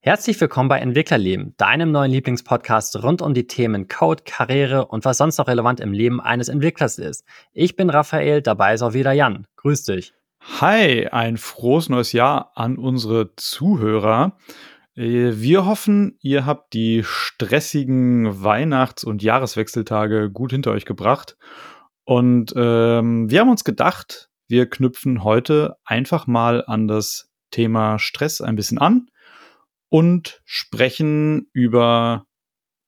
Herzlich willkommen bei Entwicklerleben, deinem neuen Lieblingspodcast rund um die Themen Code, Karriere und was sonst noch relevant im Leben eines Entwicklers ist. Ich bin Raphael, dabei ist auch wieder Jan. Grüß dich. Hi, ein frohes neues Jahr an unsere Zuhörer. Äh, wir hoffen, ihr habt die stressigen Weihnachts- und Jahreswechseltage gut hinter euch gebracht. Und ähm, wir haben uns gedacht, wir knüpfen heute einfach mal an das Thema Stress ein bisschen an und sprechen über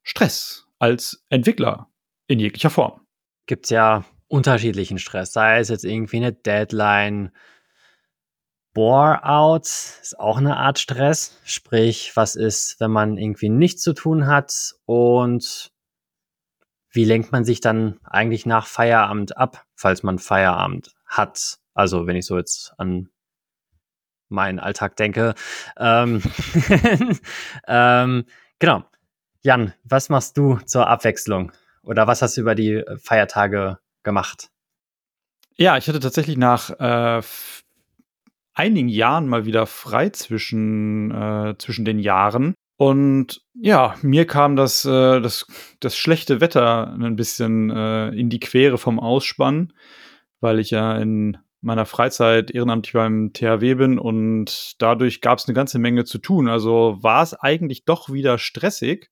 Stress als Entwickler in jeglicher Form. Gibt es ja unterschiedlichen Stress, sei es jetzt irgendwie eine Deadline, Bore-out ist auch eine Art Stress, sprich, was ist, wenn man irgendwie nichts zu tun hat und wie lenkt man sich dann eigentlich nach Feierabend ab, falls man Feierabend hat? Also wenn ich so jetzt an meinen Alltag denke. Ähm, ähm, genau. Jan, was machst du zur Abwechslung? Oder was hast du über die Feiertage gemacht? Ja, ich hatte tatsächlich nach äh, einigen Jahren mal wieder frei zwischen, äh, zwischen den Jahren. Und ja, mir kam das, äh, das, das schlechte Wetter ein bisschen äh, in die Quere vom Ausspannen, weil ich ja in meiner Freizeit ehrenamtlich beim THW bin und dadurch gab es eine ganze Menge zu tun. Also war es eigentlich doch wieder stressig,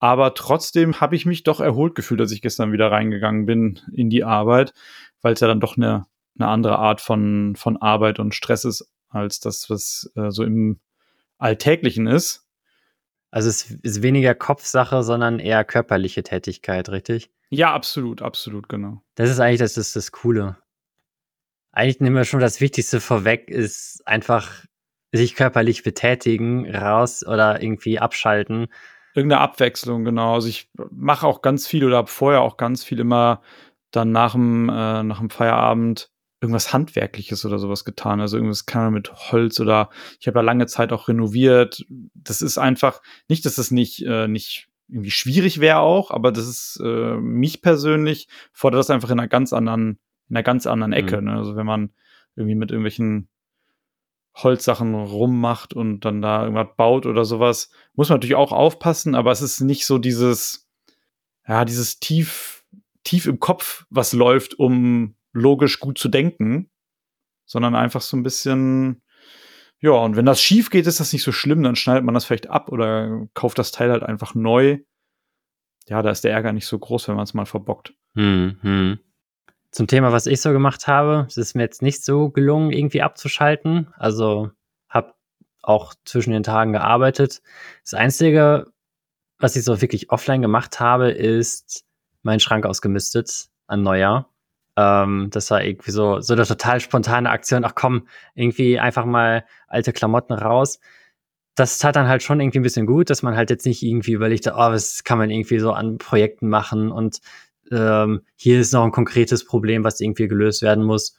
aber trotzdem habe ich mich doch erholt gefühlt, als ich gestern wieder reingegangen bin in die Arbeit, weil es ja dann doch eine, eine andere Art von, von Arbeit und Stress ist, als das, was äh, so im Alltäglichen ist. Also es ist weniger Kopfsache, sondern eher körperliche Tätigkeit, richtig? Ja, absolut, absolut, genau. Das ist eigentlich das, ist das Coole eigentlich nehmen wir schon das Wichtigste vorweg, ist einfach sich körperlich betätigen, raus oder irgendwie abschalten. Irgendeine Abwechslung, genau. Also ich mache auch ganz viel oder habe vorher auch ganz viel immer dann nach dem, äh, nach dem Feierabend irgendwas Handwerkliches oder sowas getan. Also irgendwas kann man mit Holz oder ich habe ja lange Zeit auch renoviert. Das ist einfach, nicht, dass es das nicht, äh, nicht irgendwie schwierig wäre auch, aber das ist äh, mich persönlich fordert das einfach in einer ganz anderen in einer ganz anderen Ecke. Mhm. Ne? Also wenn man irgendwie mit irgendwelchen Holzsachen rummacht und dann da irgendwas baut oder sowas, muss man natürlich auch aufpassen, aber es ist nicht so dieses, ja, dieses tief, tief im Kopf, was läuft, um logisch gut zu denken, sondern einfach so ein bisschen, ja, und wenn das schief geht, ist das nicht so schlimm, dann schneidet man das vielleicht ab oder kauft das Teil halt einfach neu. Ja, da ist der Ärger nicht so groß, wenn man es mal verbockt. Hm, hm. Zum Thema, was ich so gemacht habe, es ist mir jetzt nicht so gelungen, irgendwie abzuschalten. Also habe auch zwischen den Tagen gearbeitet. Das Einzige, was ich so wirklich offline gemacht habe, ist meinen Schrank ausgemistet an Neujahr. Ähm, das war irgendwie so, so eine total spontane Aktion. Ach komm, irgendwie einfach mal alte Klamotten raus. Das tat dann halt schon irgendwie ein bisschen gut, dass man halt jetzt nicht irgendwie überlegte, oh, was kann man irgendwie so an Projekten machen und ähm, hier ist noch ein konkretes Problem, was irgendwie gelöst werden muss.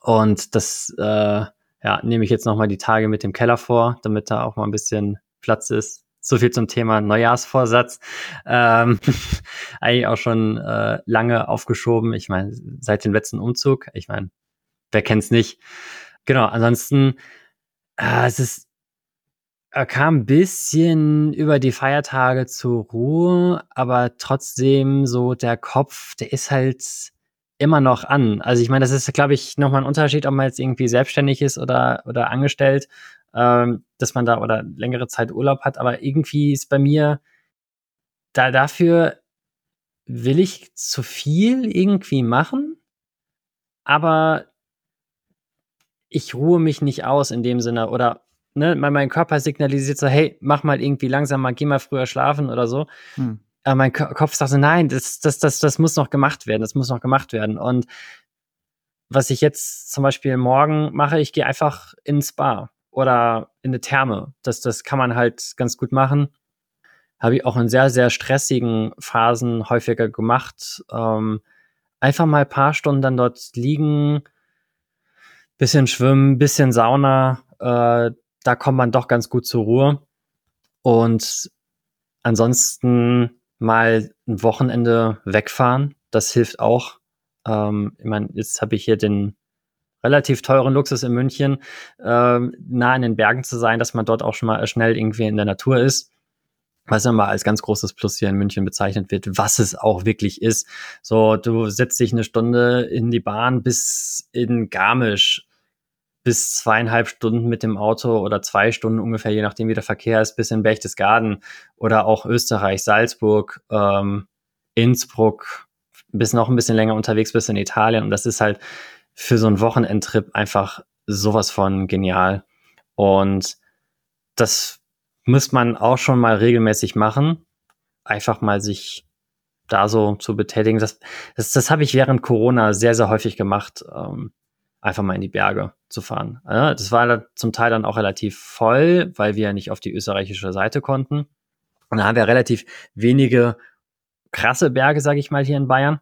Und das äh, ja, nehme ich jetzt noch mal die Tage mit dem Keller vor, damit da auch mal ein bisschen Platz ist. So viel zum Thema Neujahrsvorsatz. Ähm, eigentlich auch schon äh, lange aufgeschoben. Ich meine, seit dem letzten Umzug. Ich meine, wer kennt's nicht? Genau, ansonsten, äh, es ist er kam ein bisschen über die Feiertage zur Ruhe, aber trotzdem so der Kopf, der ist halt immer noch an. Also ich meine, das ist, glaube ich, nochmal ein Unterschied, ob man jetzt irgendwie selbstständig ist oder, oder angestellt, ähm, dass man da oder längere Zeit Urlaub hat. Aber irgendwie ist bei mir da dafür will ich zu viel irgendwie machen, aber ich ruhe mich nicht aus in dem Sinne oder ne, mein Körper signalisiert so, hey, mach mal irgendwie langsamer, geh mal früher schlafen oder so. Hm. Aber mein Kopf sagt so, nein, das, das, das, das muss noch gemacht werden, das muss noch gemacht werden. Und was ich jetzt zum Beispiel morgen mache, ich gehe einfach ins Spa oder in eine Therme. Das, das kann man halt ganz gut machen. Habe ich auch in sehr, sehr stressigen Phasen häufiger gemacht. Ähm, einfach mal ein paar Stunden dann dort liegen, bisschen schwimmen, bisschen Sauna, äh, da kommt man doch ganz gut zur Ruhe. Und ansonsten mal ein Wochenende wegfahren, das hilft auch. Ähm, ich meine, jetzt habe ich hier den relativ teuren Luxus in München, äh, nah in den Bergen zu sein, dass man dort auch schon mal schnell irgendwie in der Natur ist. Was immer als ganz großes Plus hier in München bezeichnet wird, was es auch wirklich ist. So, du setzt dich eine Stunde in die Bahn bis in Garmisch, bis zweieinhalb Stunden mit dem Auto oder zwei Stunden ungefähr, je nachdem wie der Verkehr ist, bis in Berchtesgaden oder auch Österreich, Salzburg, ähm, Innsbruck, bis noch ein bisschen länger unterwegs bis in Italien. Und das ist halt für so einen Wochenendtrip einfach sowas von genial. Und das muss man auch schon mal regelmäßig machen. Einfach mal sich da so zu betätigen. Das, das, das habe ich während Corona sehr, sehr häufig gemacht, ähm, einfach mal in die Berge zu fahren. Ja, das war zum Teil dann auch relativ voll, weil wir nicht auf die österreichische Seite konnten. Und da haben wir relativ wenige krasse Berge, sage ich mal, hier in Bayern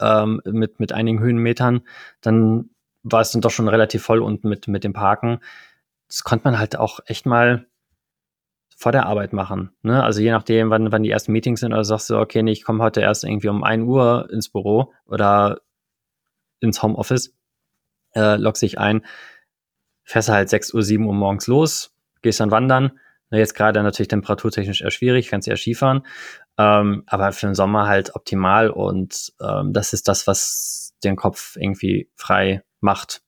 ähm, mit, mit einigen Höhenmetern, dann war es dann doch schon relativ voll unten mit, mit dem Parken. Das konnte man halt auch echt mal vor der Arbeit machen. Ne? Also je nachdem, wann, wann die ersten Meetings sind, oder sagst du, okay, nee, ich komme heute erst irgendwie um 1 Uhr ins Büro oder ins Homeoffice, äh, loggst dich ein, fährst halt 6 Uhr, 7 Uhr morgens los, gehst dann wandern. Jetzt gerade natürlich temperaturtechnisch eher schwierig, kannst ja Skifahren. Ähm, aber für den Sommer halt optimal und ähm, das ist das, was den Kopf irgendwie frei macht.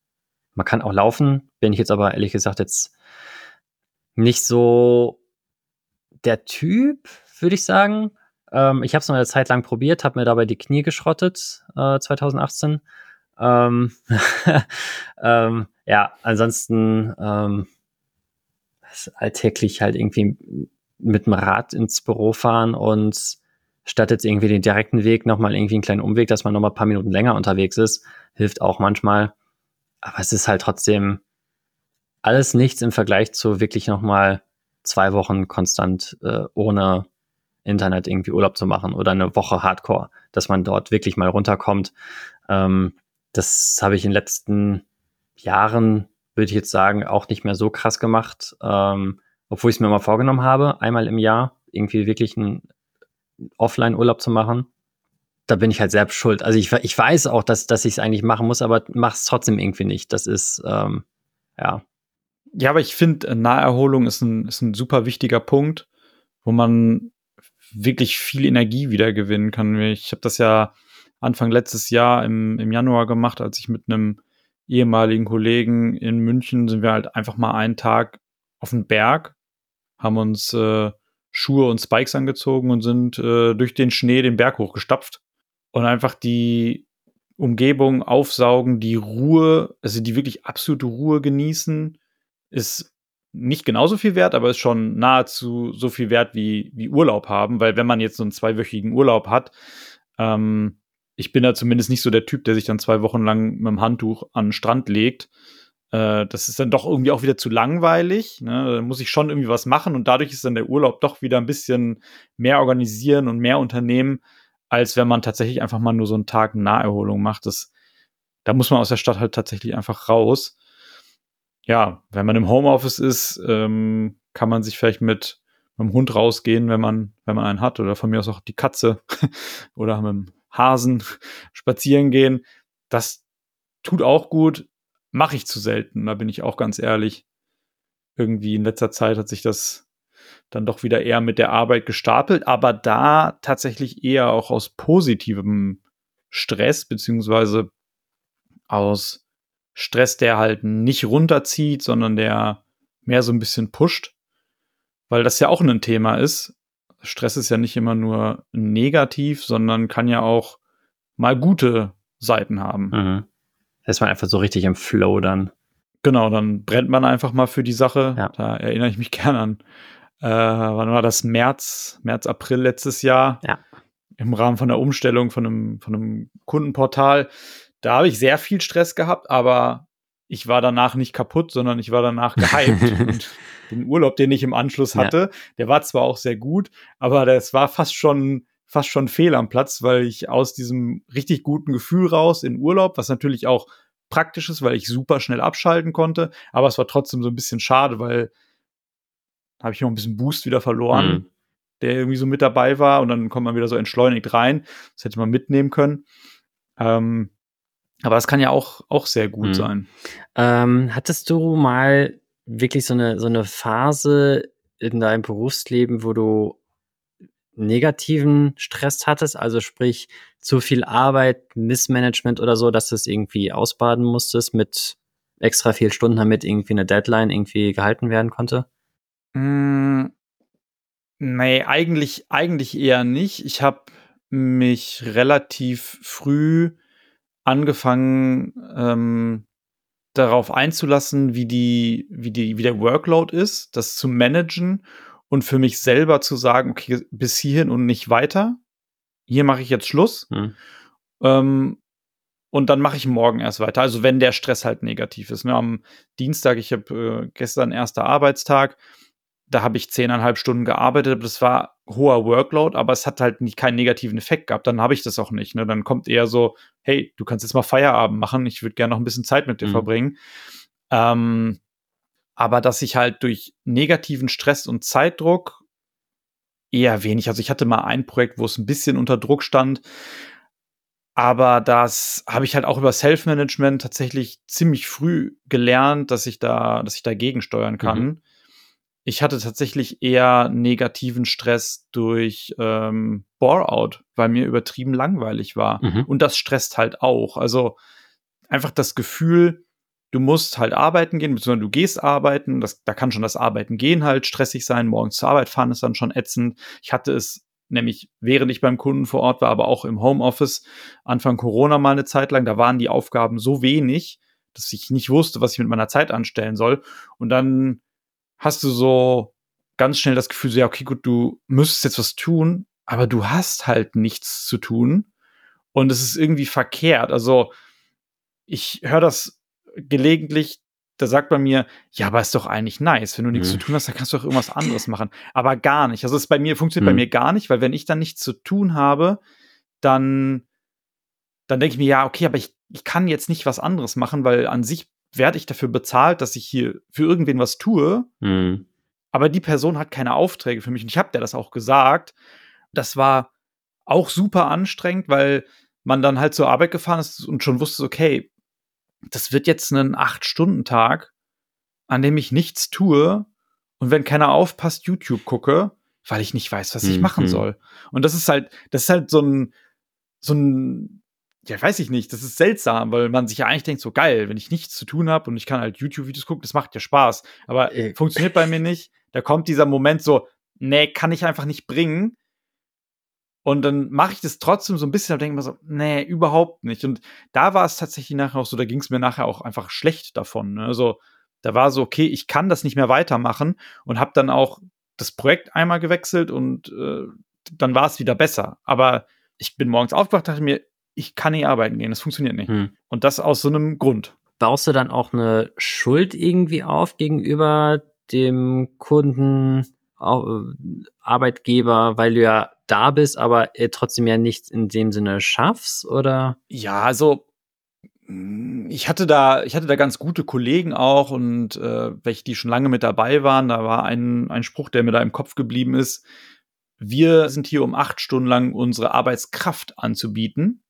Man kann auch laufen, bin ich jetzt aber ehrlich gesagt jetzt nicht so der Typ, würde ich sagen. Ähm, ich habe es noch eine Zeit lang probiert, habe mir dabei die Knie geschrottet, äh, 2018. Ähm, ähm, ja, ansonsten ähm, alltäglich halt irgendwie mit dem Rad ins Büro fahren und statt jetzt irgendwie den direkten Weg nochmal irgendwie einen kleinen Umweg, dass man nochmal ein paar Minuten länger unterwegs ist, hilft auch manchmal. Aber es ist halt trotzdem alles nichts im Vergleich zu wirklich nochmal zwei Wochen konstant äh, ohne Internet irgendwie Urlaub zu machen oder eine Woche Hardcore, dass man dort wirklich mal runterkommt. Ähm, das habe ich in den letzten Jahren, würde ich jetzt sagen, auch nicht mehr so krass gemacht. Ähm, obwohl ich es mir mal vorgenommen habe, einmal im Jahr irgendwie wirklich einen Offline-Urlaub zu machen. Da bin ich halt selbst schuld. Also ich, ich weiß auch, dass, dass ich es eigentlich machen muss, aber mach es trotzdem irgendwie nicht. Das ist, ähm, ja. Ja, aber ich finde, äh, Naherholung ist ein, ist ein super wichtiger Punkt, wo man wirklich viel Energie wieder gewinnen kann. Ich habe das ja Anfang letztes Jahr im, im Januar gemacht, als ich mit einem ehemaligen Kollegen in München sind wir halt einfach mal einen Tag auf den Berg haben uns äh, Schuhe und Spikes angezogen und sind äh, durch den Schnee den Berg hochgestapft und einfach die Umgebung aufsaugen, die Ruhe, also die wirklich absolute Ruhe genießen, ist nicht genauso viel wert, aber ist schon nahezu so viel wert wie, wie Urlaub haben, weil wenn man jetzt so einen zweiwöchigen Urlaub hat, ähm, ich bin da zumindest nicht so der Typ, der sich dann zwei Wochen lang mit dem Handtuch an den Strand legt, äh, das ist dann doch irgendwie auch wieder zu langweilig. Ne? Da muss ich schon irgendwie was machen und dadurch ist dann der Urlaub doch wieder ein bisschen mehr organisieren und mehr unternehmen, als wenn man tatsächlich einfach mal nur so einen Tag Naherholung macht. Das, da muss man aus der Stadt halt tatsächlich einfach raus. Ja, wenn man im Homeoffice ist, ähm, kann man sich vielleicht mit, mit dem Hund rausgehen, wenn man, wenn man einen hat, oder von mir aus auch die Katze oder mit Hasen spazieren gehen. Das tut auch gut mache ich zu selten, da bin ich auch ganz ehrlich. Irgendwie in letzter Zeit hat sich das dann doch wieder eher mit der Arbeit gestapelt, aber da tatsächlich eher auch aus positivem Stress, beziehungsweise aus Stress, der halt nicht runterzieht, sondern der mehr so ein bisschen pusht, weil das ja auch ein Thema ist. Stress ist ja nicht immer nur negativ, sondern kann ja auch mal gute Seiten haben. Mhm ist man einfach so richtig im Flow dann. Genau, dann brennt man einfach mal für die Sache. Ja. Da erinnere ich mich gern an. Äh, wann war das? März, März, April letztes Jahr. Ja. Im Rahmen von der Umstellung von einem, von einem Kundenportal. Da habe ich sehr viel Stress gehabt, aber ich war danach nicht kaputt, sondern ich war danach gehypt. den Urlaub, den ich im Anschluss hatte, ja. der war zwar auch sehr gut, aber das war fast schon fast schon fehl am Platz, weil ich aus diesem richtig guten Gefühl raus in Urlaub, was natürlich auch praktisch ist, weil ich super schnell abschalten konnte, aber es war trotzdem so ein bisschen schade, weil habe ich noch ein bisschen Boost wieder verloren, mhm. der irgendwie so mit dabei war und dann kommt man wieder so entschleunigt rein. Das hätte man mitnehmen können. Ähm, Aber das kann ja auch, auch sehr gut Mhm. sein. Ähm, hattest du mal wirklich so eine so eine Phase in deinem Berufsleben, wo du negativen Stress hattest? Also sprich, zu viel Arbeit, Missmanagement oder so, dass du es irgendwie ausbaden musstest mit extra viel Stunden, damit irgendwie eine Deadline irgendwie gehalten werden konnte? Hm, ne, eigentlich eigentlich eher nicht. Ich habe mich relativ früh angefangen, ähm, darauf einzulassen, wie die wie die wie der Workload ist, das zu managen und für mich selber zu sagen: „Okay, bis hierhin und nicht weiter. Hier mache ich jetzt Schluss.“ Mhm. Ähm, und dann mache ich morgen erst weiter. Also, wenn der Stress halt negativ ist, ne? Am Dienstag ich habe, äh, gestern erster Arbeitstag, da habe ich 10,5 Stunden gearbeitet, aber das war hoher Workload, aber es hat halt nicht keinen negativen Effekt gehabt. Dann habe ich das auch nicht, ne? Dann kommt eher so: „Hey, du kannst jetzt mal Feierabend machen. Ich würde gerne noch ein bisschen Zeit mit dir Mhm. verbringen.“ Ähm, aber dass ich halt durch negativen Stress und Zeitdruck eher wenig. Also, ich hatte mal ein Projekt, wo es ein bisschen unter Druck stand, aber das habe ich halt auch über Self-Management tatsächlich ziemlich früh gelernt, dass ich da dass ich dagegen steuern kann. Ich hatte tatsächlich eher negativen Stress durch, ähm, Bore-out, weil mir übertrieben langweilig war. Mhm. Und das stresst halt auch. Also, einfach das Gefühl, du musst halt arbeiten gehen, beziehungsweise du gehst arbeiten. Das da kann schon das Arbeiten gehen halt stressig sein. Morgens zur Arbeit fahren ist dann schon ätzend. Ich hatte es nämlich, während ich beim Kunden vor Ort war, aber auch im Homeoffice Anfang Corona mal eine Zeit lang. Da waren die Aufgaben so wenig, dass ich nicht wusste, was ich mit meiner Zeit anstellen soll. Und dann hast du so ganz schnell das Gefühl, so, ja, okay, gut, du müsstest jetzt was tun, aber du hast halt nichts zu tun. Und es ist irgendwie verkehrt. Also, ich höre das gelegentlich, da sagt man mir, ja, aber ist doch eigentlich nice. Wenn du nichts Mhm. zu tun hast, dann kannst du auch irgendwas anderes machen. Aber gar nicht. Also, es bei mir funktioniert bei Mhm. mir gar nicht, weil wenn ich dann nichts zu tun habe, dann, dann denke ich mir, ja, okay, aber ich, ich kann jetzt nicht was anderes machen, weil an sich werde ich dafür bezahlt, dass ich hier für irgendwen was tue. Mhm. Aber die Person hat keine Aufträge für mich. Und ich habe der das auch gesagt. Das war auch super anstrengend, weil man dann halt zur Arbeit gefahren ist und schon wusste, okay, das wird jetzt ein Acht-Stunden-Tag, an dem ich nichts tue und wenn keiner aufpasst, YouTube gucke, weil ich nicht weiß, was ich Mhm. machen soll. Und das ist halt, das ist halt so ein, so ein, ja, weiß ich nicht, das ist seltsam, weil man sich ja eigentlich denkt, so geil, wenn ich nichts zu tun habe und ich kann halt YouTube-Videos gucken, das macht ja Spaß. Aber Äh. funktioniert bei mir nicht. Da kommt dieser Moment so, nee, kann ich einfach nicht bringen. Und dann mache ich das trotzdem so ein bisschen und denke mir so, nee, überhaupt nicht. Und da war es tatsächlich nachher auch so, da ging es mir nachher auch einfach schlecht davon. Ne? Also da war so, okay, ich kann das nicht mehr weitermachen und habe dann auch das Projekt einmal gewechselt und äh, dann war es wieder besser. Aber ich bin morgens aufgewacht, dachte mir, ich kann nicht arbeiten gehen, das funktioniert nicht. Mhm. Und das aus so einem Grund. Baust du dann auch eine Schuld irgendwie auf gegenüber dem Kunden, äh, Arbeitgeber, weil du ja da bist, aber äh, trotzdem ja nichts in dem Sinne schaffst? Oder? Ja, also mm, ich hatte da, ich hatte da ganz gute Kollegen auch und äh, welche, die schon lange mit dabei waren. Da war ein, ein Spruch, der mir da im Kopf geblieben ist. Wir sind hier, um acht Stunden lang unsere Arbeitskraft anzubieten.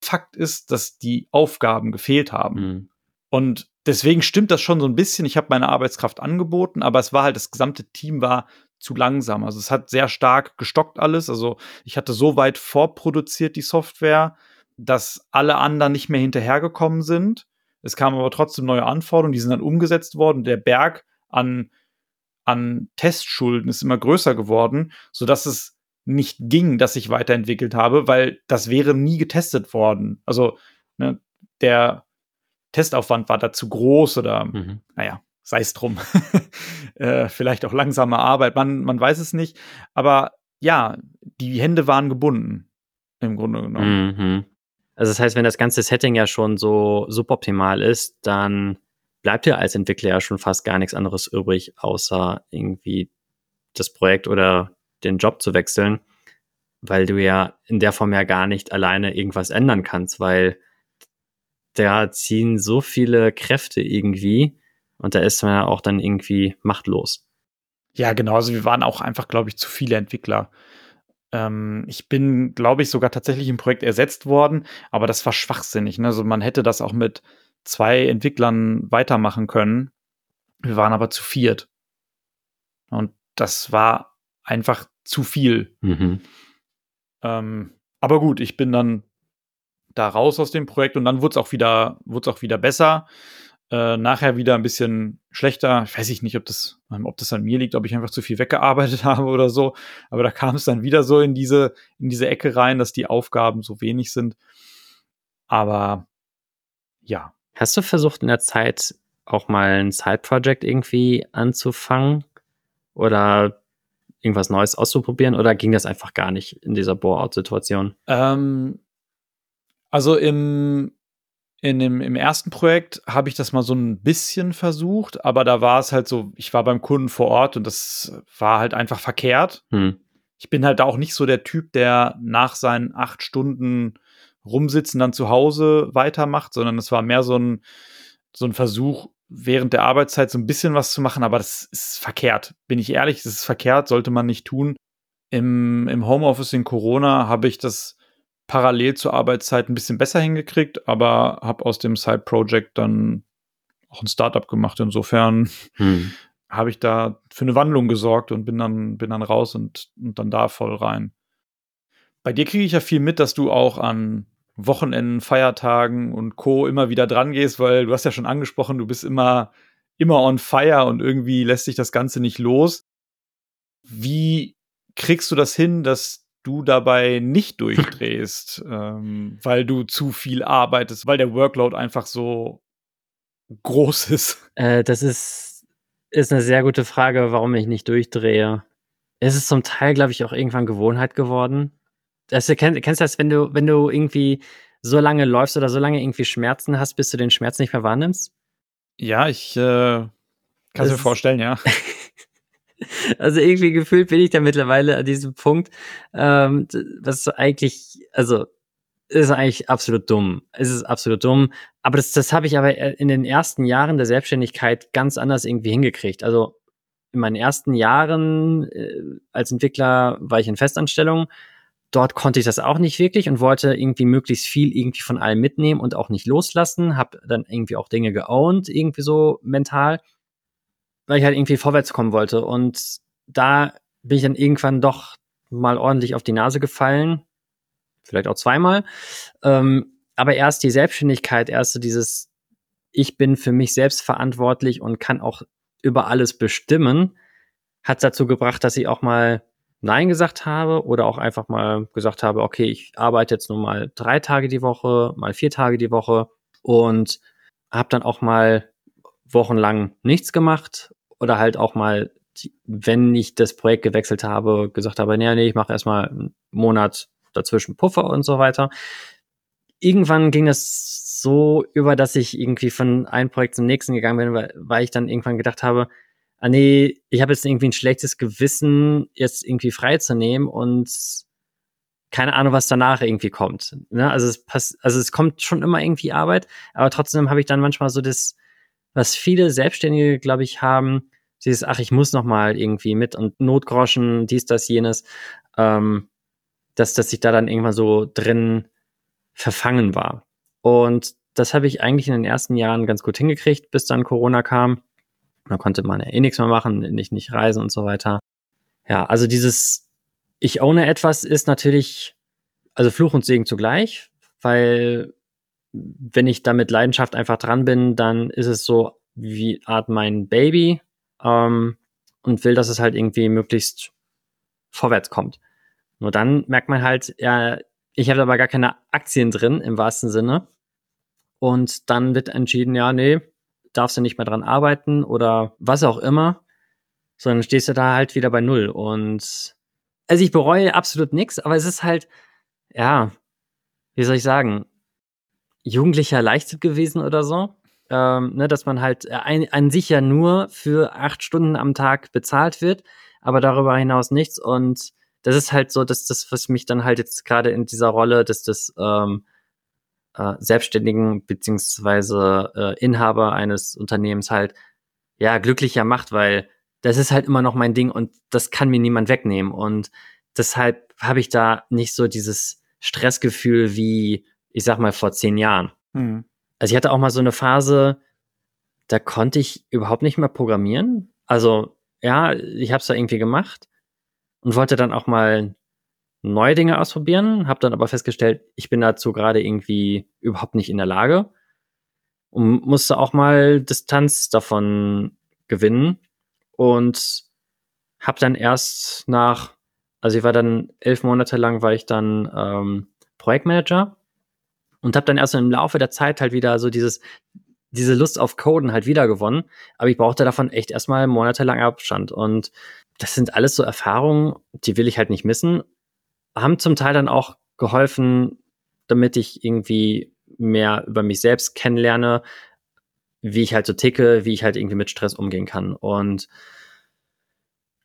Fakt ist, dass die Aufgaben gefehlt haben. Mhm. Und deswegen stimmt das schon so ein bisschen. Ich habe meine Arbeitskraft angeboten, aber es war halt, das gesamte Team war zu langsam. Also es hat sehr stark gestockt alles. Also ich hatte so weit vorproduziert die Software, dass alle anderen nicht mehr hinterhergekommen sind. Es kamen aber trotzdem neue Anforderungen, die sind dann umgesetzt worden. Der Berg an, an Testschulden ist immer größer geworden, sodass es nicht ging, dass ich weiterentwickelt habe, weil das wäre nie getestet worden. Also ne, der Testaufwand war da zu groß oder Mhm. naja, sei es drum. äh, vielleicht auch langsame Arbeit, man, man weiß es nicht. Aber ja, die Hände waren gebunden, im Grunde genommen. Mhm. Also das heißt, wenn das ganze Setting ja schon so suboptimal ist, dann bleibt ja als Entwickler ja schon fast gar nichts anderes übrig, außer irgendwie das Projekt oder den Job zu wechseln, weil du ja in der Form ja gar nicht alleine irgendwas ändern kannst, weil da ziehen so viele Kräfte irgendwie und da ist man ja auch dann irgendwie machtlos. Ja, genau. Also wir waren auch einfach, glaube ich, zu viele Entwickler. Ähm, ich bin, glaube ich, sogar tatsächlich im Projekt ersetzt worden, aber das war schwachsinnig. Ne? Also man hätte das auch mit zwei Entwicklern weitermachen können. Wir waren aber zu viert. Und das war einfach zu viel. Mhm. Ähm, aber gut, ich bin dann da raus aus dem Projekt und dann wurde es auch wieder, wurde auch wieder besser. Äh, nachher wieder ein bisschen schlechter. Ich weiß ich nicht, ob das, ob das an mir liegt, ob ich einfach zu viel weggearbeitet habe oder so. Aber da kam es dann wieder so in diese, in diese Ecke rein, dass die Aufgaben so wenig sind. Aber ja. Hast du versucht in der Zeit auch mal ein Side-Project irgendwie anzufangen? Oder irgendwas Neues auszuprobieren? Oder ging das einfach gar nicht in dieser Bore-out-Situation? Ähm, also im, in dem, im ersten Projekt habe ich das mal so ein bisschen versucht, aber da war es halt so, ich war beim Kunden vor Ort und das war halt einfach verkehrt. Hm. Ich bin halt auch nicht so der Typ, der nach seinen acht Stunden rumsitzen dann zu Hause weitermacht, sondern es war mehr so ein, so ein Versuch, während der Arbeitszeit so ein bisschen was zu machen, aber das ist verkehrt. Bin ich ehrlich, das ist verkehrt, sollte man nicht tun. Im, im Homeoffice in Corona habe ich das parallel zur Arbeitszeit ein bisschen besser hingekriegt, aber habe aus dem Side-Project dann auch ein Startup gemacht. Insofern hm. habe ich da für eine Wandlung gesorgt und bin dann, bin dann raus und, und dann da voll rein. Bei dir kriege ich ja viel mit, dass du auch an Wochenenden, Feiertagen und Co. immer wieder dran gehst, weil du hast ja schon angesprochen, du bist immer, immer on fire und irgendwie lässt sich das Ganze nicht los. Wie kriegst du das hin, dass du dabei nicht durchdrehst, ähm, weil du zu viel arbeitest, weil der Workload einfach so groß ist? Äh, das ist, ist eine sehr gute Frage, warum ich nicht durchdrehe. Es ist zum Teil, glaube ich, auch irgendwann Gewohnheit geworden. Das, kennst, kennst du das, wenn du, wenn du irgendwie so lange läufst oder so lange irgendwie Schmerzen hast, bis du den Schmerz nicht mehr wahrnimmst? Ja, ich äh, kann es mir vorstellen, ja. Also irgendwie gefühlt bin ich da mittlerweile an diesem Punkt, ähm, was eigentlich, also ist eigentlich absolut dumm. Es ist absolut dumm. Aber das, das habe ich aber in den ersten Jahren der Selbstständigkeit ganz anders irgendwie hingekriegt. Also in meinen ersten Jahren äh, als Entwickler war ich in Festanstellung. Dort konnte ich das auch nicht wirklich und wollte irgendwie möglichst viel irgendwie von allem mitnehmen und auch nicht loslassen. Hab dann irgendwie auch Dinge geowned, irgendwie so mental weil ich halt irgendwie vorwärts kommen wollte. Und da bin ich dann irgendwann doch mal ordentlich auf die Nase gefallen. Vielleicht auch zweimal. Ähm, aber erst die Selbstständigkeit, erst so dieses, ich bin für mich selbst verantwortlich und kann auch über alles bestimmen, hat dazu gebracht, dass ich auch mal Nein gesagt habe oder auch einfach mal gesagt habe, okay, ich arbeite jetzt nur mal drei Tage die Woche, mal vier Tage die Woche und habe dann auch mal wochenlang nichts gemacht oder halt auch mal, wenn ich das Projekt gewechselt habe, gesagt habe, nee, nee, ich mache erstmal einen Monat dazwischen Puffer und so weiter. Irgendwann ging das so über, dass ich irgendwie von einem Projekt zum nächsten gegangen bin, weil, weil ich dann irgendwann gedacht habe, ah nee, ich habe jetzt irgendwie ein schlechtes Gewissen, jetzt irgendwie freizunehmen und keine Ahnung, was danach irgendwie kommt. Ne? Also es passt, also es kommt schon immer irgendwie Arbeit, aber trotzdem habe ich dann manchmal so das, was viele Selbstständige, glaube ich, haben, dieses, ach, ich muss noch mal irgendwie mit und Notgroschen, dies, das, jenes, ähm, dass, dass ich da dann irgendwann so drin verfangen war. Und das habe ich eigentlich in den ersten Jahren ganz gut hingekriegt, bis dann Corona kam. Da konnte man ja eh nichts mehr machen, nicht, nicht reisen und so weiter. Ja, also dieses Ich ohne etwas ist natürlich, also Fluch und Segen zugleich, weil wenn ich da mit Leidenschaft einfach dran bin, dann ist es so wie Art mein Baby ähm, und will, dass es halt irgendwie möglichst vorwärts kommt. Nur dann merkt man halt, ja, ich habe aber gar keine Aktien drin im wahrsten Sinne. Und dann wird entschieden, ja, nee, darfst du nicht mehr dran arbeiten oder was auch immer, sondern stehst du da halt wieder bei Null. Und also ich bereue absolut nichts, aber es ist halt, ja, wie soll ich sagen, jugendlicher Leichtsinn gewesen oder so. Ähm, ne, dass man halt ein, an sich ja nur für acht Stunden am Tag bezahlt wird, aber darüber hinaus nichts. Und das ist halt so, dass das, was mich dann halt jetzt gerade in dieser Rolle des, des ähm, äh, Selbstständigen beziehungsweise äh, Inhaber eines Unternehmens halt ja glücklicher macht, weil das ist halt immer noch mein Ding und das kann mir niemand wegnehmen. Und deshalb habe ich da nicht so dieses Stressgefühl wie, ich sag mal, vor zehn Jahren. Mhm. Also ich hatte auch mal so eine Phase, da konnte ich überhaupt nicht mehr programmieren. Also ja, ich habe es da irgendwie gemacht und wollte dann auch mal neue Dinge ausprobieren, habe dann aber festgestellt, ich bin dazu gerade irgendwie überhaupt nicht in der Lage und musste auch mal Distanz davon gewinnen und habe dann erst nach, also ich war dann elf Monate lang, war ich dann ähm, Projektmanager und habe dann erst im Laufe der Zeit halt wieder so dieses diese Lust auf Coden halt wieder gewonnen, aber ich brauchte davon echt erstmal monatelang Abstand und das sind alles so Erfahrungen, die will ich halt nicht missen, haben zum Teil dann auch geholfen, damit ich irgendwie mehr über mich selbst kennenlerne, wie ich halt so ticke, wie ich halt irgendwie mit Stress umgehen kann. Und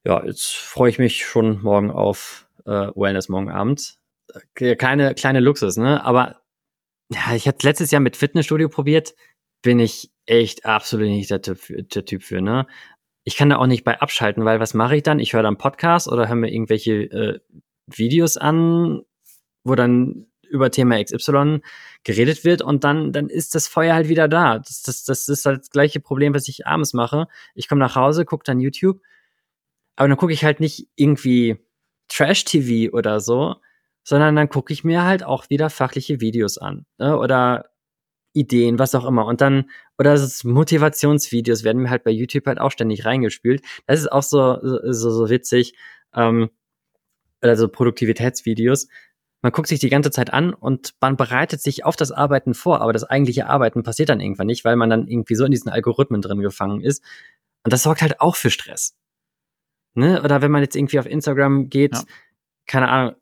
ja, jetzt freue ich mich schon morgen auf äh, Wellness morgen Abend. Äh, keine kleine Luxus, ne? Aber ja, ich hatte letztes Jahr mit Fitnessstudio probiert, bin ich echt absolut nicht der Typ, für, der typ für, ne? Ich kann da auch nicht bei abschalten, weil was mache ich dann? Ich höre dann Podcast oder höre mir irgendwelche äh, Videos an, wo dann über Thema XY geredet wird und dann, dann ist das Feuer halt wieder da. Das, das, das ist halt das gleiche Problem, was ich abends mache. Ich komme nach Hause, gucke dann YouTube, aber dann gucke ich halt nicht irgendwie Trash-TV oder so, sondern dann gucke ich mir halt auch wieder fachliche Videos an. Ne? Oder Ideen, was auch immer. Und dann, oder Motivationsvideos werden mir halt bei YouTube halt auch ständig reingespült. Das ist auch so, so, so witzig. Ähm, oder so Produktivitätsvideos man guckt sich die ganze Zeit an und man bereitet sich auf das Arbeiten vor, aber das eigentliche Arbeiten passiert dann irgendwann nicht, weil man dann irgendwie so in diesen Algorithmen drin gefangen ist. Und das sorgt halt auch für Stress. Ne? Oder wenn man jetzt irgendwie auf Instagram geht, ja. keine Ahnung,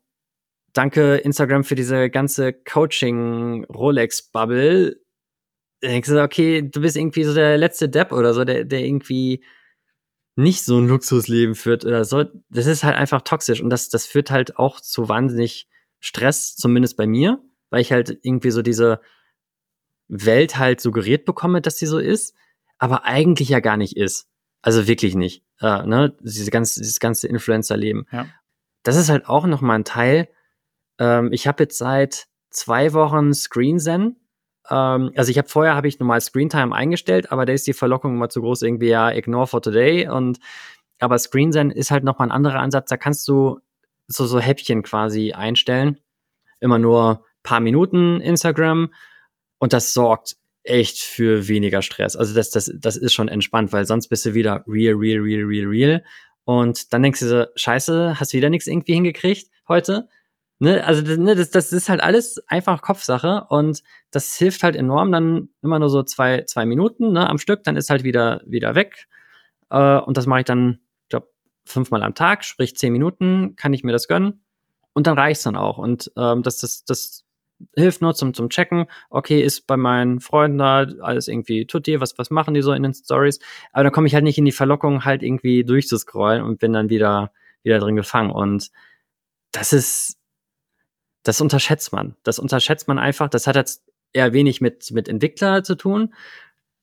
danke Instagram für diese ganze Coaching-Rolex-Bubble. Denkst du, okay, du bist irgendwie so der letzte Depp oder so, der, der irgendwie nicht so ein Luxusleben führt oder so. Das ist halt einfach toxisch und das, das führt halt auch zu wahnsinnig Stress, zumindest bei mir, weil ich halt irgendwie so diese Welt halt suggeriert bekomme, dass sie so ist, aber eigentlich ja gar nicht ist. Also wirklich nicht. Äh, ne? Diese ganze, dieses ganze Influencer-Leben. Ja. Das ist halt auch nochmal ein Teil. Ähm, ich habe jetzt seit zwei Wochen Screen Zen. Ähm, also ich habe vorher habe ich normal Screen Time eingestellt, aber da ist die Verlockung immer zu groß, irgendwie ja, ignore for today. Und aber Screen Zen ist halt nochmal ein anderer Ansatz. Da kannst du so, so Häppchen quasi einstellen. Immer nur paar Minuten Instagram und das sorgt echt für weniger Stress. Also das, das, das ist schon entspannt, weil sonst bist du wieder real, real, real, real, real. Und dann denkst du so, scheiße, hast du wieder nichts irgendwie hingekriegt heute? Ne, also ne, das, das ist halt alles einfach Kopfsache und das hilft halt enorm. Dann immer nur so zwei, zwei Minuten ne, am Stück, dann ist halt wieder, wieder weg. Äh, und das mache ich dann fünfmal am Tag, sprich zehn Minuten, kann ich mir das gönnen. Und dann reicht's dann auch. Und ähm, das, das, das hilft nur zum, zum Checken. Okay, ist bei meinen Freunden da alles irgendwie tutti, was, was machen die so in den Stories? Aber dann komme ich halt nicht in die Verlockung, halt irgendwie durchzuscrollen und bin dann wieder, wieder drin gefangen. Und das ist, das unterschätzt man. Das unterschätzt man einfach. Das hat jetzt eher wenig mit, mit Entwickler zu tun.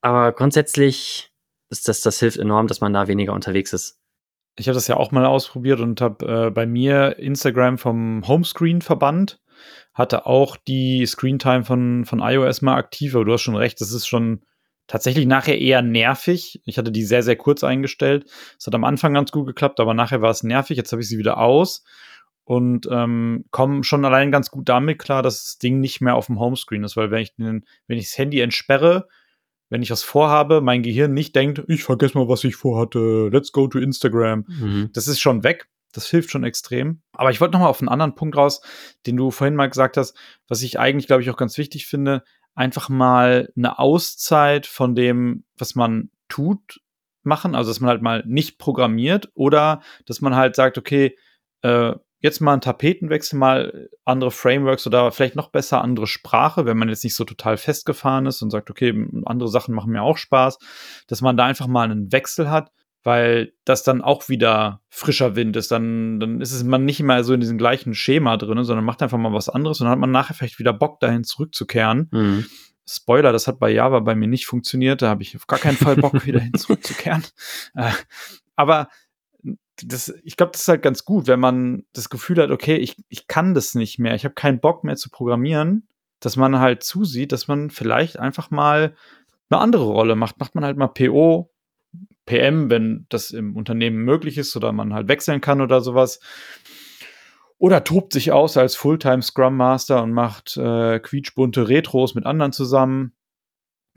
Aber grundsätzlich ist das, das hilft enorm, dass man da weniger unterwegs ist ich habe das ja auch mal ausprobiert und habe äh, bei mir Instagram vom Homescreen verbannt. Hatte auch die Screentime von, von iOS mal aktiv, aber du hast schon recht, das ist schon tatsächlich nachher eher nervig. Ich hatte die sehr, sehr kurz eingestellt. Es hat am Anfang ganz gut geklappt, aber nachher war es nervig. Jetzt habe ich sie wieder aus und ähm, komme schon allein ganz gut damit klar, dass das Ding nicht mehr auf dem Homescreen ist, weil wenn ich, den, wenn ich das Handy entsperre, wenn ich was vorhabe, mein Gehirn nicht denkt, ich vergesse mal, was ich vorhatte, let's go to Instagram. Mhm. Das ist schon weg. Das hilft schon extrem. Aber ich wollte noch mal auf einen anderen Punkt raus, den du vorhin mal gesagt hast, was ich eigentlich, glaube ich, auch ganz wichtig finde. Einfach mal eine Auszeit von dem, was man tut, machen. Also, dass man halt mal nicht programmiert oder dass man halt sagt, okay, äh, jetzt mal einen Tapetenwechsel, mal andere Frameworks oder vielleicht noch besser andere Sprache, wenn man jetzt nicht so total festgefahren ist und sagt, okay, andere Sachen machen mir auch Spaß, dass man da einfach mal einen Wechsel hat, weil das dann auch wieder frischer Wind ist. Dann, dann ist es man nicht immer so in diesem gleichen Schema drin, sondern macht einfach mal was anderes und dann hat man nachher vielleicht wieder Bock, dahin zurückzukehren. Mhm. Spoiler, das hat bei Java bei mir nicht funktioniert. Da habe ich auf gar keinen Fall Bock, wieder hin zurückzukehren. Äh, aber das, ich glaube, das ist halt ganz gut, wenn man das Gefühl hat, okay, ich, ich kann das nicht mehr, ich habe keinen Bock mehr zu programmieren, dass man halt zusieht, dass man vielleicht einfach mal eine andere Rolle macht. Macht man halt mal PO, PM, wenn das im Unternehmen möglich ist oder man halt wechseln kann oder sowas. Oder tobt sich aus als Fulltime Scrum Master und macht äh, quietschbunte Retros mit anderen zusammen.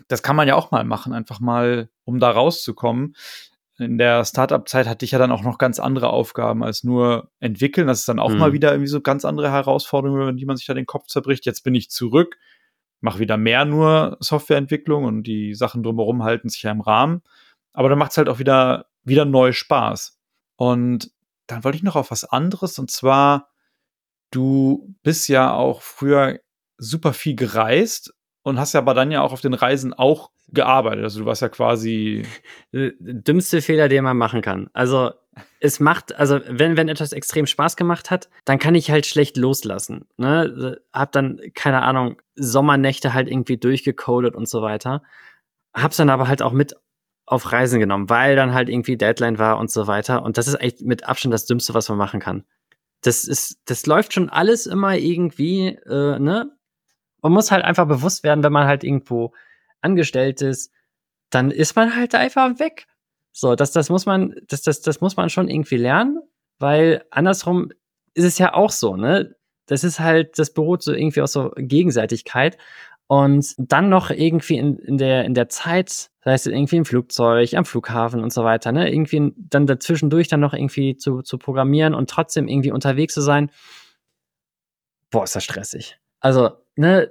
Das kann man ja auch mal machen, einfach mal, um da rauszukommen in der Startup-Zeit hatte ich ja dann auch noch ganz andere Aufgaben als nur entwickeln. Das ist dann auch mhm. mal wieder irgendwie so ganz andere Herausforderungen, die man sich da den Kopf zerbricht. Jetzt bin ich zurück, mache wieder mehr nur Softwareentwicklung und die Sachen drumherum halten sich ja im Rahmen. Aber dann macht es halt auch wieder, wieder neu Spaß. Und dann wollte ich noch auf was anderes und zwar, du bist ja auch früher super viel gereist und hast ja aber dann ja auch auf den Reisen auch gearbeitet. Also du warst ja quasi. Dümmste Fehler, den man machen kann. Also es macht, also wenn, wenn etwas extrem Spaß gemacht hat, dann kann ich halt schlecht loslassen. Ne? Hab dann, keine Ahnung, Sommernächte halt irgendwie durchgecodet und so weiter. Hab's dann aber halt auch mit auf Reisen genommen, weil dann halt irgendwie Deadline war und so weiter. Und das ist echt mit Abstand das Dümmste, was man machen kann. Das ist, das läuft schon alles immer irgendwie, äh, ne? Man muss halt einfach bewusst werden, wenn man halt irgendwo angestellt ist, dann ist man halt einfach weg. So, das, das muss man, das, das, das muss man schon irgendwie lernen, weil andersrum ist es ja auch so, ne? Das ist halt, das beruht so irgendwie aus so Gegenseitigkeit. Und dann noch irgendwie in, in, der, in der Zeit, das heißt irgendwie im Flugzeug, am Flughafen und so weiter, ne, irgendwie dann dazwischendurch dann noch irgendwie zu, zu programmieren und trotzdem irgendwie unterwegs zu sein, boah, ist das stressig. Also, ne,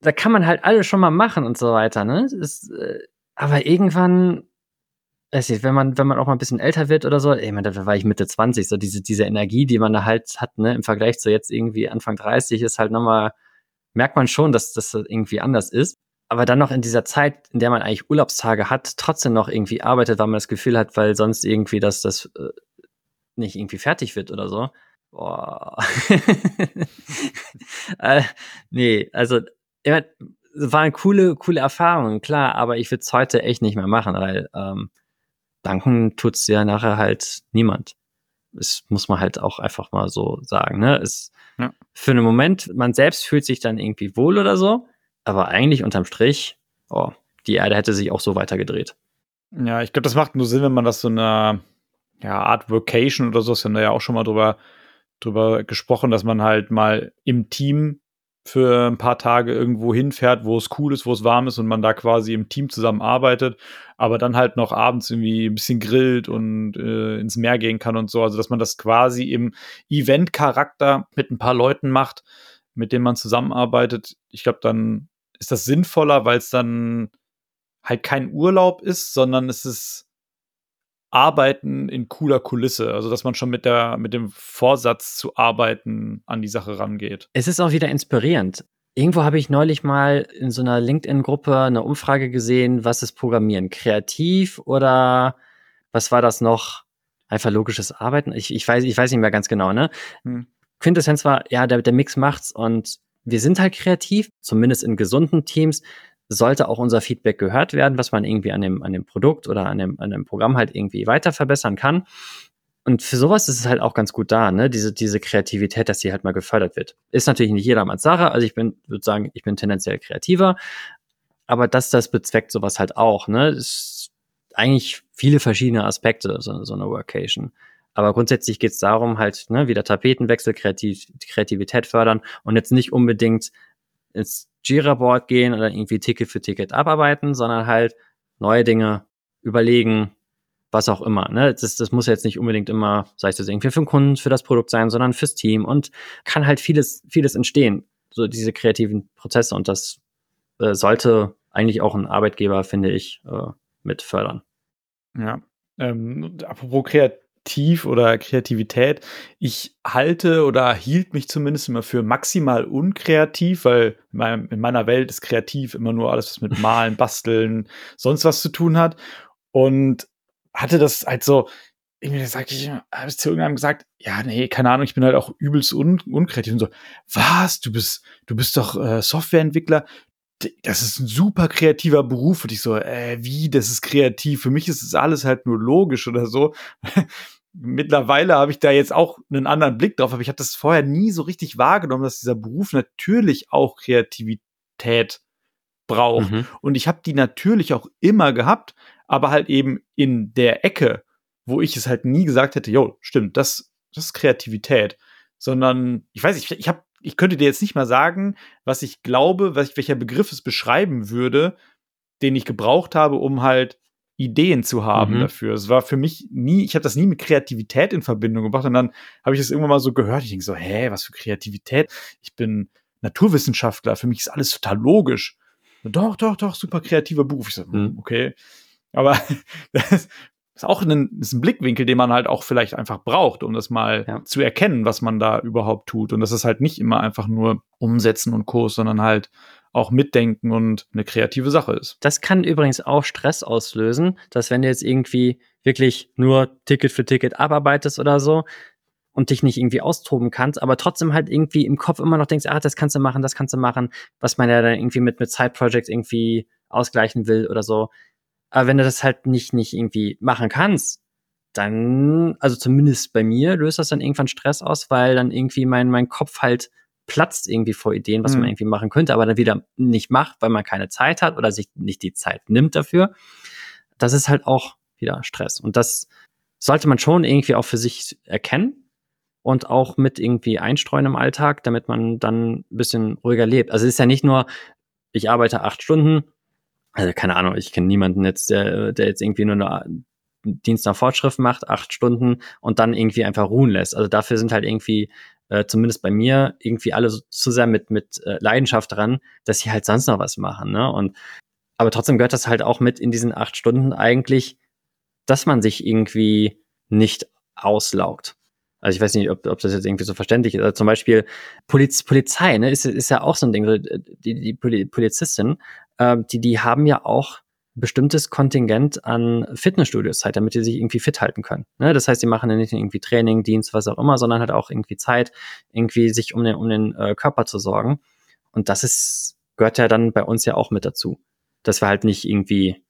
da kann man halt alles schon mal machen und so weiter, ne? Ist, äh, aber irgendwann, weiß ich, wenn man, wenn man auch mal ein bisschen älter wird oder so, ich meine, da war ich Mitte 20, so diese, diese Energie, die man da halt hat, ne, im Vergleich zu jetzt irgendwie Anfang 30, ist halt nochmal, merkt man schon, dass das irgendwie anders ist. Aber dann noch in dieser Zeit, in der man eigentlich Urlaubstage hat, trotzdem noch irgendwie arbeitet, weil man das Gefühl hat, weil sonst irgendwie das, das äh, nicht irgendwie fertig wird oder so. Boah. äh, nee, also ja, waren coole, coole Erfahrungen, klar, aber ich würde es heute echt nicht mehr machen, weil ähm, danken tut's ja nachher halt niemand. Das muss man halt auch einfach mal so sagen. Ne? Es, ja. Für einen Moment, man selbst fühlt sich dann irgendwie wohl oder so, aber eigentlich unterm Strich, oh, die Erde hätte sich auch so weitergedreht. Ja, ich glaube, das macht nur Sinn, wenn man das so eine ja, Art Vocation oder so, ist haben wir ja auch schon mal drüber, drüber gesprochen, dass man halt mal im Team für ein paar Tage irgendwo hinfährt, wo es cool ist, wo es warm ist und man da quasi im Team zusammenarbeitet, aber dann halt noch abends irgendwie ein bisschen grillt und äh, ins Meer gehen kann und so. Also, dass man das quasi im Event-Charakter mit ein paar Leuten macht, mit denen man zusammenarbeitet. Ich glaube, dann ist das sinnvoller, weil es dann halt kein Urlaub ist, sondern es ist Arbeiten in cooler Kulisse, also dass man schon mit der mit dem Vorsatz zu arbeiten an die Sache rangeht. Es ist auch wieder inspirierend. Irgendwo habe ich neulich mal in so einer LinkedIn-Gruppe eine Umfrage gesehen, was ist Programmieren? Kreativ oder was war das noch? Einfach logisches Arbeiten? Ich, ich, weiß, ich weiß nicht mehr ganz genau, ne? Hm. Quintessenz war, ja, der, der Mix macht's und wir sind halt kreativ, zumindest in gesunden Teams sollte auch unser Feedback gehört werden, was man irgendwie an dem, an dem Produkt oder an dem, an dem Programm halt irgendwie weiter verbessern kann. Und für sowas ist es halt auch ganz gut da, ne? Diese, diese Kreativität, dass die halt mal gefördert wird. Ist natürlich nicht jedermanns Sache. Also ich bin, würde sagen, ich bin tendenziell kreativer. Aber das, das bezweckt sowas halt auch, ne? Ist eigentlich viele verschiedene Aspekte, so, so eine Workation. Aber grundsätzlich geht es darum, halt, ne, wieder Tapetenwechsel, Kreativ Kreativität fördern und jetzt nicht unbedingt ins Jira-Board gehen oder irgendwie Ticket für Ticket abarbeiten, sondern halt neue Dinge überlegen, was auch immer. Ne? Das, das muss jetzt nicht unbedingt immer, sei es jetzt irgendwie für den Kunden, für das Produkt sein, sondern fürs Team und kann halt vieles, vieles entstehen. So diese kreativen Prozesse und das äh, sollte eigentlich auch ein Arbeitgeber, finde ich, äh, mit fördern. Ja. Ähm, apropos Kreat Kreativ oder Kreativität. Ich halte oder hielt mich zumindest immer für maximal unkreativ, weil in meiner Welt ist kreativ immer nur alles, was mit Malen, Basteln, sonst was zu tun hat. Und hatte das halt so, irgendwie sag ich, habe ich zu irgendeinem gesagt, ja, nee, keine Ahnung, ich bin halt auch übelst un unkreativ und so, was, du bist, du bist doch äh, Softwareentwickler, das ist ein super kreativer Beruf. Und ich so, äh, wie, das ist kreativ. Für mich ist es alles halt nur logisch oder so. mittlerweile habe ich da jetzt auch einen anderen Blick drauf, aber ich habe das vorher nie so richtig wahrgenommen, dass dieser Beruf natürlich auch Kreativität braucht. Mhm. Und ich habe die natürlich auch immer gehabt, aber halt eben in der Ecke, wo ich es halt nie gesagt hätte, jo, stimmt, das, das ist Kreativität. Sondern, ich weiß nicht, ich, ich habe ich könnte dir jetzt nicht mal sagen, was ich glaube, was, welcher Begriff es beschreiben würde, den ich gebraucht habe, um halt Ideen zu haben mhm. dafür. Es war für mich nie, ich habe das nie mit Kreativität in Verbindung gebracht und dann habe ich das irgendwann mal so gehört. Ich denke so, hä, was für Kreativität? Ich bin Naturwissenschaftler, für mich ist alles total logisch. Doch, doch, doch, super kreativer Beruf. Ich so, mhm. okay. Aber das ist auch ein, ist ein Blickwinkel, den man halt auch vielleicht einfach braucht, um das mal ja. zu erkennen, was man da überhaupt tut. Und das ist halt nicht immer einfach nur umsetzen und Kurs, sondern halt auch mitdenken und eine kreative Sache ist. Das kann übrigens auch Stress auslösen, dass wenn du jetzt irgendwie wirklich nur Ticket für Ticket abarbeitest oder so und dich nicht irgendwie austoben kannst, aber trotzdem halt irgendwie im Kopf immer noch denkst, ah, das kannst du machen, das kannst du machen, was man ja dann irgendwie mit, mit Side-Projects irgendwie ausgleichen will oder so. Aber wenn du das halt nicht, nicht irgendwie machen kannst, dann, also zumindest bei mir, löst das dann irgendwann Stress aus, weil dann irgendwie mein, mein Kopf halt platzt irgendwie vor Ideen, was mhm. man irgendwie machen könnte, aber dann wieder nicht macht, weil man keine Zeit hat oder sich nicht die Zeit nimmt dafür. Das ist halt auch wieder Stress. Und das sollte man schon irgendwie auch für sich erkennen und auch mit irgendwie einstreuen im Alltag, damit man dann ein bisschen ruhiger lebt. Also es ist ja nicht nur, ich arbeite acht Stunden, also keine Ahnung, ich kenne niemanden jetzt, der, der jetzt irgendwie nur eine Dienst nach Fortschrift macht, acht Stunden und dann irgendwie einfach ruhen lässt. Also dafür sind halt irgendwie äh, zumindest bei mir, irgendwie alle so, zu sehr mit, mit äh, Leidenschaft dran, dass sie halt sonst noch was machen. Ne? Und aber trotzdem gehört das halt auch mit in diesen acht Stunden eigentlich, dass man sich irgendwie nicht auslaugt. Also ich weiß nicht, ob, ob das jetzt irgendwie so verständlich ist. Also zum Beispiel Poliz Polizei, ne, ist, ist ja auch so ein Ding. Die, die Polizistin, äh, die, die haben ja auch bestimmtes Kontingent an Fitnessstudios Zeit, damit die sich irgendwie fit halten können. Ne? Das heißt, die machen ja nicht irgendwie Training, Dienst, was auch immer, sondern halt auch irgendwie Zeit, irgendwie sich um den, um den äh, Körper zu sorgen. Und das ist, gehört ja dann bei uns ja auch mit dazu. Dass wir halt nicht irgendwie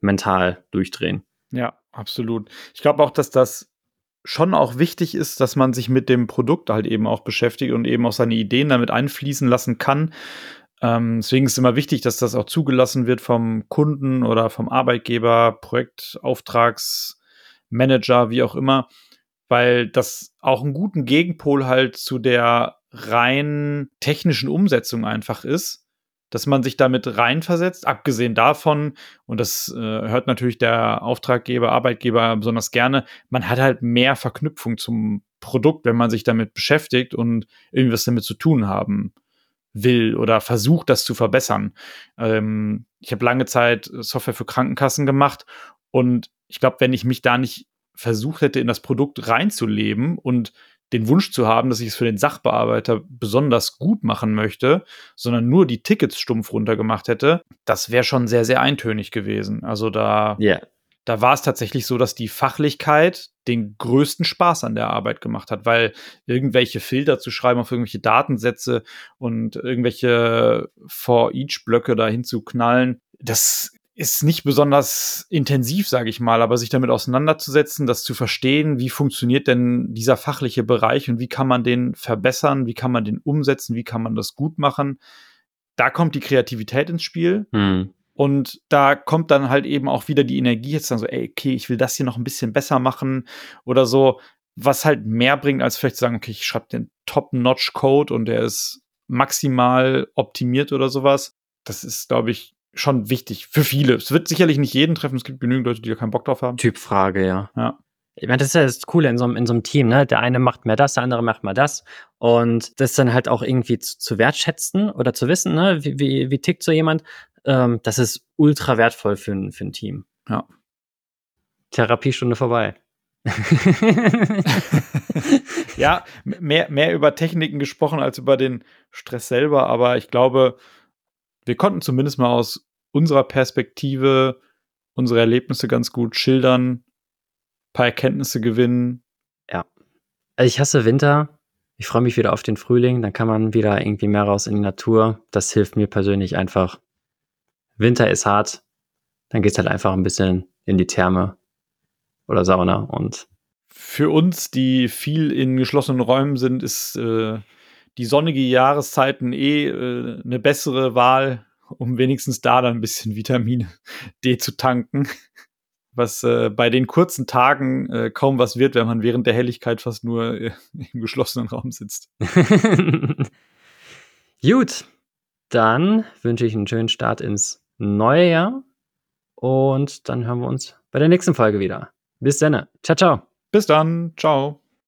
mental durchdrehen. Ja, absolut. Ich glaube auch, dass das schon auch wichtig ist, dass man sich mit dem Produkt halt eben auch beschäftigt und eben auch seine Ideen damit einfließen lassen kann ähm, deswegen ist es immer wichtig, dass das auch zugelassen wird vom Kunden oder vom Arbeitgeber, Projektauftragsmanager, wie auch immer, weil das auch einen guten Gegenpol halt zu der rein technischen Umsetzung einfach ist, dass man sich damit reinversetzt, abgesehen davon, und das äh, hört natürlich der Auftraggeber, Arbeitgeber besonders gerne, man hat halt mehr Verknüpfung zum Produkt, wenn man sich damit beschäftigt und irgendwas damit zu tun haben will oder versucht, das zu verbessern. Ähm, ich habe lange Zeit Software für Krankenkassen gemacht und ich glaube, wenn ich mich da nicht versucht hätte, in das Produkt reinzuleben und den Wunsch zu haben, dass ich es für den Sachbearbeiter besonders gut machen möchte, sondern nur die Tickets stumpf runtergemacht hätte, das wäre schon sehr, sehr eintönig gewesen. Also da, yeah da war es tatsächlich so, dass die Fachlichkeit den größten Spaß an der Arbeit gemacht hat, weil irgendwelche Filter zu schreiben auf irgendwelche Datensätze und irgendwelche For-Each-Blöcke dahin zu knallen, das ist nicht besonders intensiv, sage ich mal, aber sich damit auseinanderzusetzen, das zu verstehen, wie funktioniert denn dieser fachliche Bereich und wie kann man den verbessern, wie kann man den umsetzen, wie kann man das gut machen, da kommt die Kreativität ins Spiel. Mhm. Und da kommt dann halt eben auch wieder die Energie jetzt dann so, ey, okay, ich will das hier noch ein bisschen besser machen oder so, was halt mehr bringt, als vielleicht zu sagen, okay, ich schreibe den Top-Notch-Code und der ist maximal optimiert oder sowas. Das ist, glaube ich, schon wichtig für viele. Es wird sicherlich nicht jeden treffen, es gibt genügend Leute, die da keinen Bock drauf haben. Typfrage, ja. Ja. Ich meine, das ist ja das Coole in so, in so einem Team, ne? Der eine macht mehr das, der andere macht mal das. Und das dann halt auch irgendwie zu, zu wertschätzen oder zu wissen, ne? Wie, wie, wie tickt so jemand? Ähm, das ist ultra wertvoll für ein, für ein Team. Ja. Therapiestunde vorbei. ja, mehr, mehr über Techniken gesprochen als über den Stress selber, aber ich glaube, wir konnten zumindest mal aus unserer Perspektive unsere Erlebnisse ganz gut schildern, paar Erkenntnisse gewinnen. Ja. Also ich hasse Winter. Ich freue mich wieder auf den Frühling. Dann kann man wieder irgendwie mehr raus in die Natur. Das hilft mir persönlich einfach Winter ist hart, dann geht's halt einfach ein bisschen in die Therme oder Sauna und für uns, die viel in geschlossenen Räumen sind, ist äh, die sonnige Jahreszeiten eh äh, eine bessere Wahl, um wenigstens da dann ein bisschen Vitamin D zu tanken. Was äh, bei den kurzen Tagen äh, kaum was wird, wenn man während der Helligkeit fast nur äh, im geschlossenen Raum sitzt. Gut, dann wünsche ich einen schönen Start ins neue Jahr und dann hören wir uns bei der nächsten Folge wieder. Bis dann. Ciao, ciao. Bis dann. Ciao.